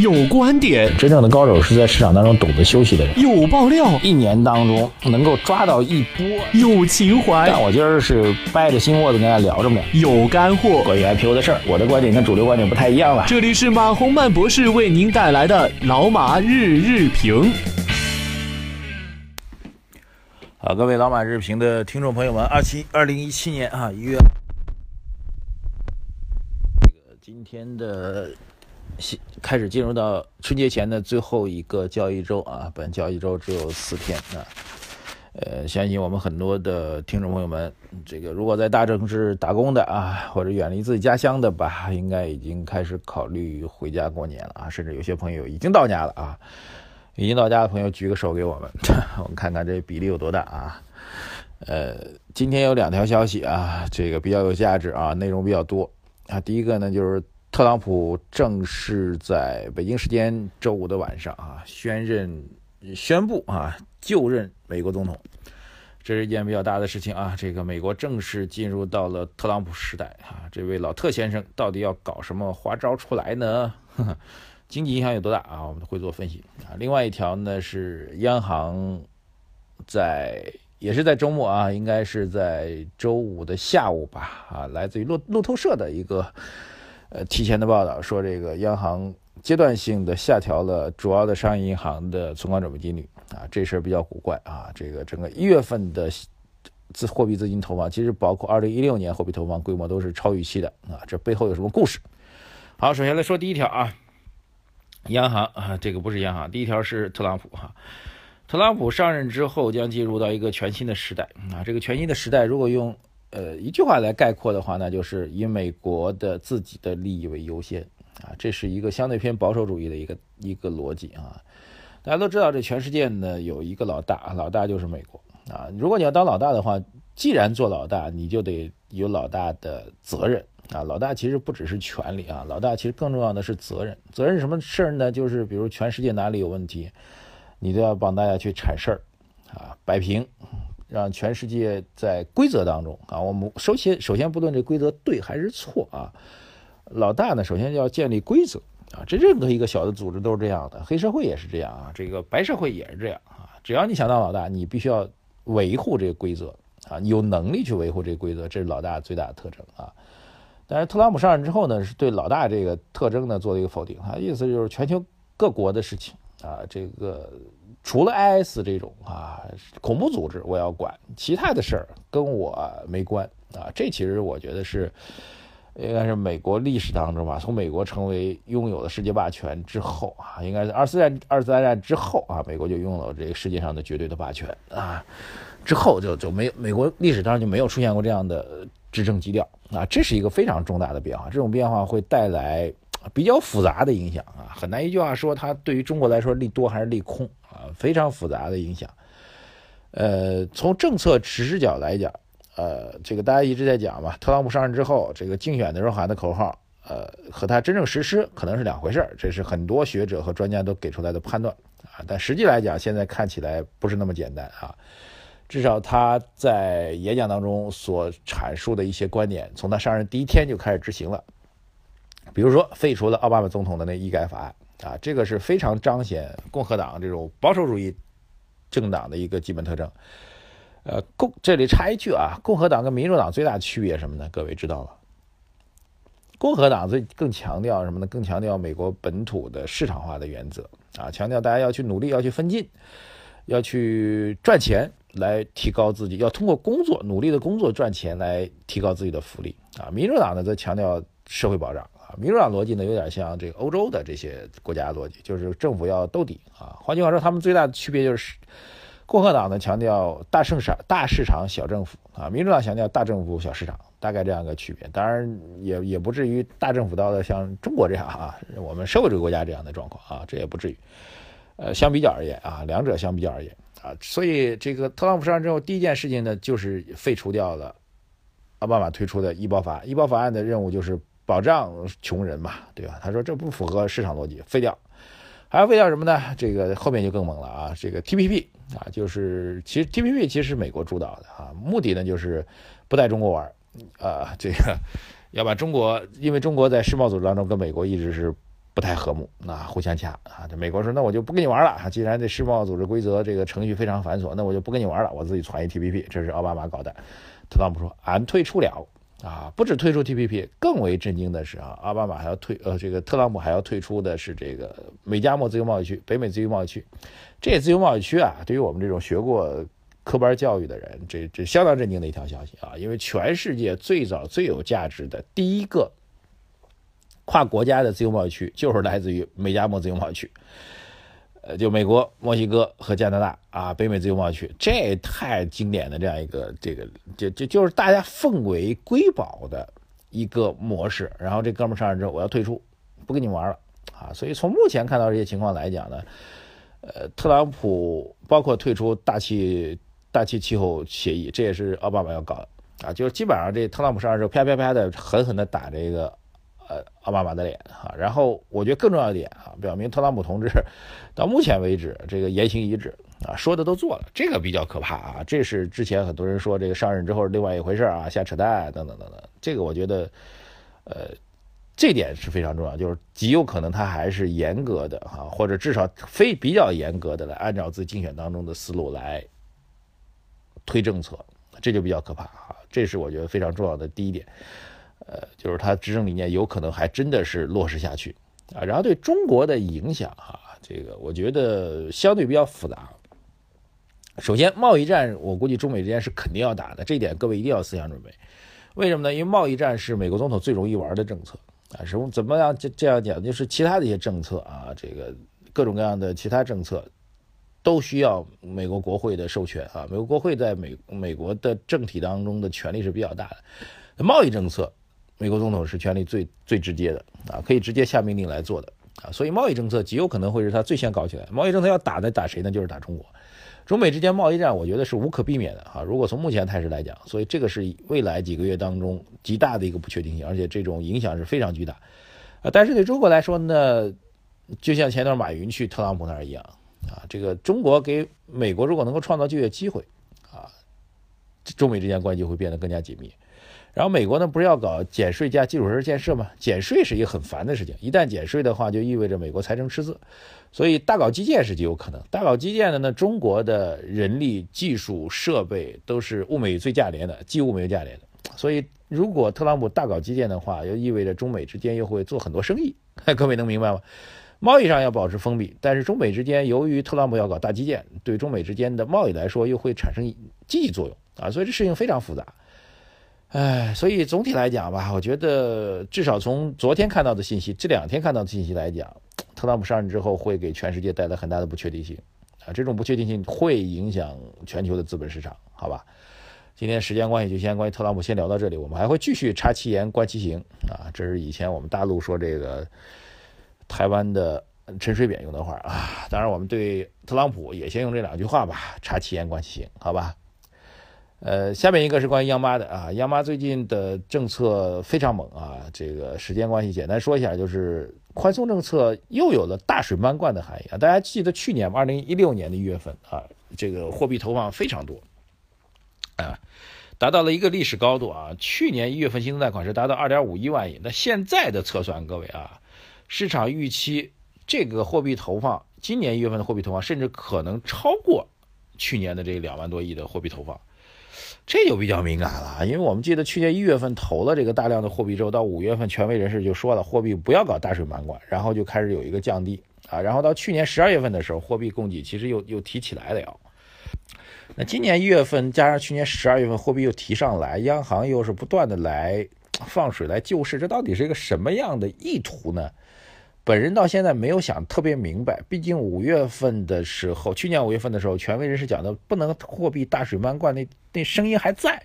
有观点，真正的高手是在市场当中懂得休息的人。有爆料，一年当中能够抓到一波。有情怀，但我今儿是掰着心窝子跟大家聊着呢。有干货，关于 IPO 的事儿，我的观点跟主流观点不太一样了。这里是马洪曼博士为您带来的老马日日评。好，各位老马日评的听众朋友们，二七二零一七年啊一月，这个今天的开始进入到春节前的最后一个交易周啊，本交易周只有四天啊。呃，相信我们很多的听众朋友们，这个如果在大城市打工的啊，或者远离自己家乡的吧，应该已经开始考虑回家过年了啊，甚至有些朋友已经到家了啊。已经到家的朋友举个手给我们，我们看看这比例有多大啊？呃，今天有两条消息啊，这个比较有价值啊，内容比较多啊。第一个呢，就是特朗普正式在北京时间周五的晚上啊，宣任宣布啊，就任美国总统，这是一件比较大的事情啊。这个美国正式进入到了特朗普时代啊，这位老特先生到底要搞什么花招出来呢？呵 呵经济影响有多大啊？我们会做分析啊。另外一条呢是央行在也是在周末啊，应该是在周五的下午吧啊，来自于路路透社的一个呃提前的报道，说这个央行阶段性的下调了主要的商业银行的存款准备金率啊，这事儿比较古怪啊。这个整个一月份的资货币资金投放，其实包括二零一六年货币投放规模都是超预期的啊，这背后有什么故事？好，首先来说第一条啊。央行啊，这个不是央行。第一条是特朗普哈，特朗普上任之后将进入到一个全新的时代啊。这个全新的时代，如果用呃一句话来概括的话，那就是以美国的自己的利益为优先啊。这是一个相对偏保守主义的一个一个逻辑啊。大家都知道，这全世界呢有一个老大，老大就是美国啊。如果你要当老大的话，既然做老大，你就得有老大的责任。啊，老大其实不只是权力啊，老大其实更重要的是责任。责任什么事儿呢？就是比如全世界哪里有问题，你都要帮大家去铲事儿，啊，摆平，让全世界在规则当中啊。我们首先首先不论这规则对还是错啊，老大呢首先要建立规则啊。这任何一个小的组织都是这样的，黑社会也是这样啊，这个白社会也是这样啊。只要你想当老大，你必须要维护这个规则啊，有能力去维护这个规则，这是老大最大的特征啊。但是特朗普上任之后呢，是对老大这个特征呢做了一个否定。他意思就是全球各国的事情啊，这个除了 IS 这种啊恐怖组织我要管，其他的事儿跟我没关啊。这其实我觉得是应该是美国历史当中吧，从美国成为拥有了世界霸权之后啊，应该是二次战二次大战之后啊，美国就拥有这个世界上的绝对的霸权啊，之后就就没美国历史当中就没有出现过这样的。执政基调啊，这是一个非常重大的变化。这种变化会带来比较复杂的影响啊，很难一句话说它对于中国来说利多还是利空啊，非常复杂的影响。呃，从政策实施角来讲，呃，这个大家一直在讲嘛，特朗普上任之后，这个竞选的时候喊的口号，呃，和他真正实施可能是两回事儿，这是很多学者和专家都给出来的判断啊。但实际来讲，现在看起来不是那么简单啊。至少他在演讲当中所阐述的一些观点，从他上任第一天就开始执行了。比如说，废除了奥巴马总统的那医改法案啊，这个是非常彰显共和党这种保守主义政党的一个基本特征。呃，共这里插一句啊，共和党跟民主党最大区别什么呢？各位知道吗？共和党最更强调什么呢？更强调美国本土的市场化的原则啊，强调大家要去努力，要去奋进，要去赚钱。来提高自己，要通过工作努力的工作赚钱来提高自己的福利啊！民主党呢则强调社会保障啊！民主党逻辑呢有点像这个欧洲的这些国家逻辑，就是政府要兜底啊！换句话说，他们最大的区别就是，共和党呢强调大市场大市场小政府啊，民主党强调大政府小市场，大概这样一个区别。当然也也不至于大政府到了像中国这样啊，我们社会主义国家这样的状况啊，这也不至于。呃，相比较而言啊，两者相比较而言。啊，所以这个特朗普上任之后，第一件事情呢，就是废除掉了奥巴马推出的医保法。医保法案的任务就是保障穷人嘛，对吧？他说这不符合市场逻辑，废掉。还要废掉什么呢？这个后面就更猛了啊！这个 TPP 啊，就是其实 TPP 其实是美国主导的啊，目的呢就是不带中国玩啊，这个 要把中国，因为中国在世贸组织当中跟美国一直是。不太和睦，那互相掐啊。这美国说，那我就不跟你玩了！既然这世贸组织规则这个程序非常繁琐，那我就不跟你玩了，我自己传一 TPP。这是奥巴马搞的。特朗普说，俺退出了啊，不止退出 TPP，更为震惊的是啊，奥巴马还要退，呃，这个特朗普还要退出的是这个美加墨自由贸易区、北美自由贸易区。这自由贸易区啊，对于我们这种学过科班教育的人，这这相当震惊的一条消息啊！因为全世界最早最有价值的第一个跨国家的自由贸易区，就是来自于美加墨自由贸易区。就美国、墨西哥和加拿大啊，北美自由贸易区，这太经典的这样一个这个，就就就是大家奉为瑰宝的一个模式。然后这哥们上任之后，我要退出，不跟你玩了啊！所以从目前看到这些情况来讲呢。呃，特朗普包括退出大气大气气候协议，这也是奥巴马要搞的啊。就是基本上这特朗普上任之后，啪啪啪的狠狠的打这个呃奥巴马的脸哈。然后我觉得更重要一点啊，表明特朗普同志 到目前为止这个言行一致啊，说的都做了，这个比较可怕啊。这是之前很多人说这个上任之后另外一回事啊，瞎扯淡等等等等。这个我觉得呃。这点是非常重要，就是极有可能他还是严格的哈，或者至少非比较严格的来按照自己竞选当中的思路来推政策，这就比较可怕啊。这是我觉得非常重要的第一点，呃，就是他执政理念有可能还真的是落实下去啊。然后对中国的影响哈，这个我觉得相对比较复杂。首先，贸易战我估计中美之间是肯定要打的，这一点各位一定要思想准备。为什么呢？因为贸易战是美国总统最容易玩的政策。啊，什么怎么样？这这样讲，就是其他的一些政策啊，这个各种各样的其他政策，都需要美国国会的授权啊。美国国会在美美国的政体当中的权力是比较大的。贸易政策，美国总统是权力最最直接的啊，可以直接下命令来做的啊。所以贸易政策极有可能会是他最先搞起来。贸易政策要打的打谁呢？就是打中国。中美之间贸易战，我觉得是无可避免的哈。如果从目前态势来讲，所以这个是未来几个月当中极大的一个不确定性，而且这种影响是非常巨大。啊，但是对中国来说呢，就像前段马云去特朗普那儿一样啊，这个中国给美国如果能够创造就业机会啊，中美之间关系会变得更加紧密。然后美国呢，不是要搞减税加基础设施建设吗？减税是一个很烦的事情，一旦减税的话，就意味着美国财政赤字。所以大搞基建是极有可能。大搞基建的呢，中国的人力、技术、设备都是物美最价廉的，既物美又价廉的。所以如果特朗普大搞基建的话，又意味着中美之间又会做很多生意。各位能明白吗？贸易上要保持封闭，但是中美之间由于特朗普要搞大基建，对中美之间的贸易来说又会产生积极作用啊。所以这事情非常复杂。哎，所以总体来讲吧，我觉得至少从昨天看到的信息，这两天看到的信息来讲。特朗普上任之后会给全世界带来很大的不确定性，啊，这种不确定性会影响全球的资本市场，好吧？今天时间关系就先关于特朗普先聊到这里，我们还会继续插其言观其行啊，这是以前我们大陆说这个台湾的陈水扁用的话啊，当然我们对特朗普也先用这两句话吧，插其言观其行，好吧？呃，下面一个是关于央妈的啊，央妈最近的政策非常猛啊，这个时间关系简单说一下，就是宽松政策又有了大水漫灌的含义啊。大家记得去年二零一六年的一月份啊，这个货币投放非常多啊，达到了一个历史高度啊。去年一月份新增贷款是达到二点五一万亿，那现在的测算，各位啊，市场预期这个货币投放，今年一月份的货币投放甚至可能超过去年的这两万多亿的货币投放。这就比较敏感了，因为我们记得去年一月份投了这个大量的货币之后，到五月份权威人士就说了，货币不要搞大水漫灌，然后就开始有一个降低啊，然后到去年十二月份的时候，货币供给其实又又提起来了。那今年一月份加上去年十二月份货币又提上来，央行又是不断的来放水来救市，这到底是一个什么样的意图呢？本人到现在没有想特别明白，毕竟五月份的时候，去年五月份的时候，权威人士讲的不能货币大水漫灌，那那声音还在。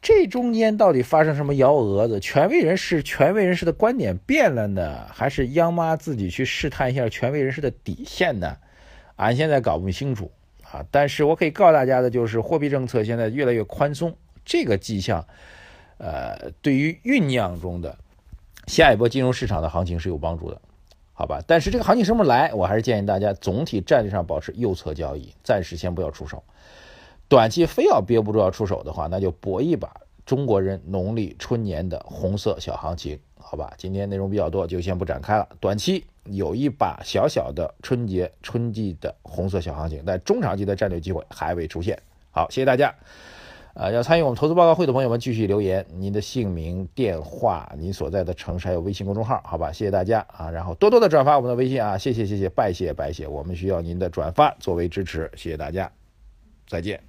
这中间到底发生什么幺蛾子？权威人士权威人士的观点变了呢，还是央妈自己去试探一下权威人士的底线呢？俺现在搞不清楚啊。但是我可以告诉大家的就是，货币政策现在越来越宽松，这个迹象，呃，对于酝酿中的下一波金融市场的行情是有帮助的。好吧，但是这个行情什么时候来，我还是建议大家总体战略上保持右侧交易，暂时先不要出手。短期非要憋不住要出手的话，那就搏一把，中国人农历春年的红色小行情，好吧？今天内容比较多，就先不展开了。短期有一把小小的春节春季的红色小行情，但中长期的战略机会还未出现。好，谢谢大家。呃，要参与我们投资报告会的朋友们，继续留言您的姓名、电话、您所在的城市，还有微信公众号，好吧？谢谢大家啊，然后多多的转发我们的微信啊，谢谢谢谢，拜谢拜谢，我们需要您的转发作为支持，谢谢大家，再见。